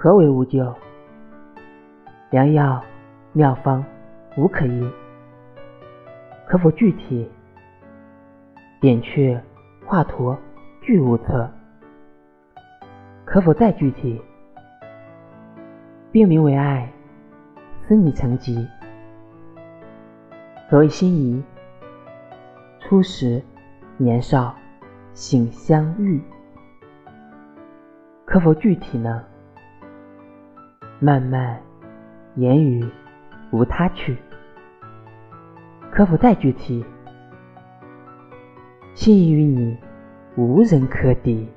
何为无咎？良药妙方无可医，可否具体？扁鹊华佗俱无策，可否再具体？病名为爱，思你成疾。何为心仪？初时年少，醒相遇。可否具体呢？漫漫言语无他趣，可否再具体？心仪于你，无人可抵。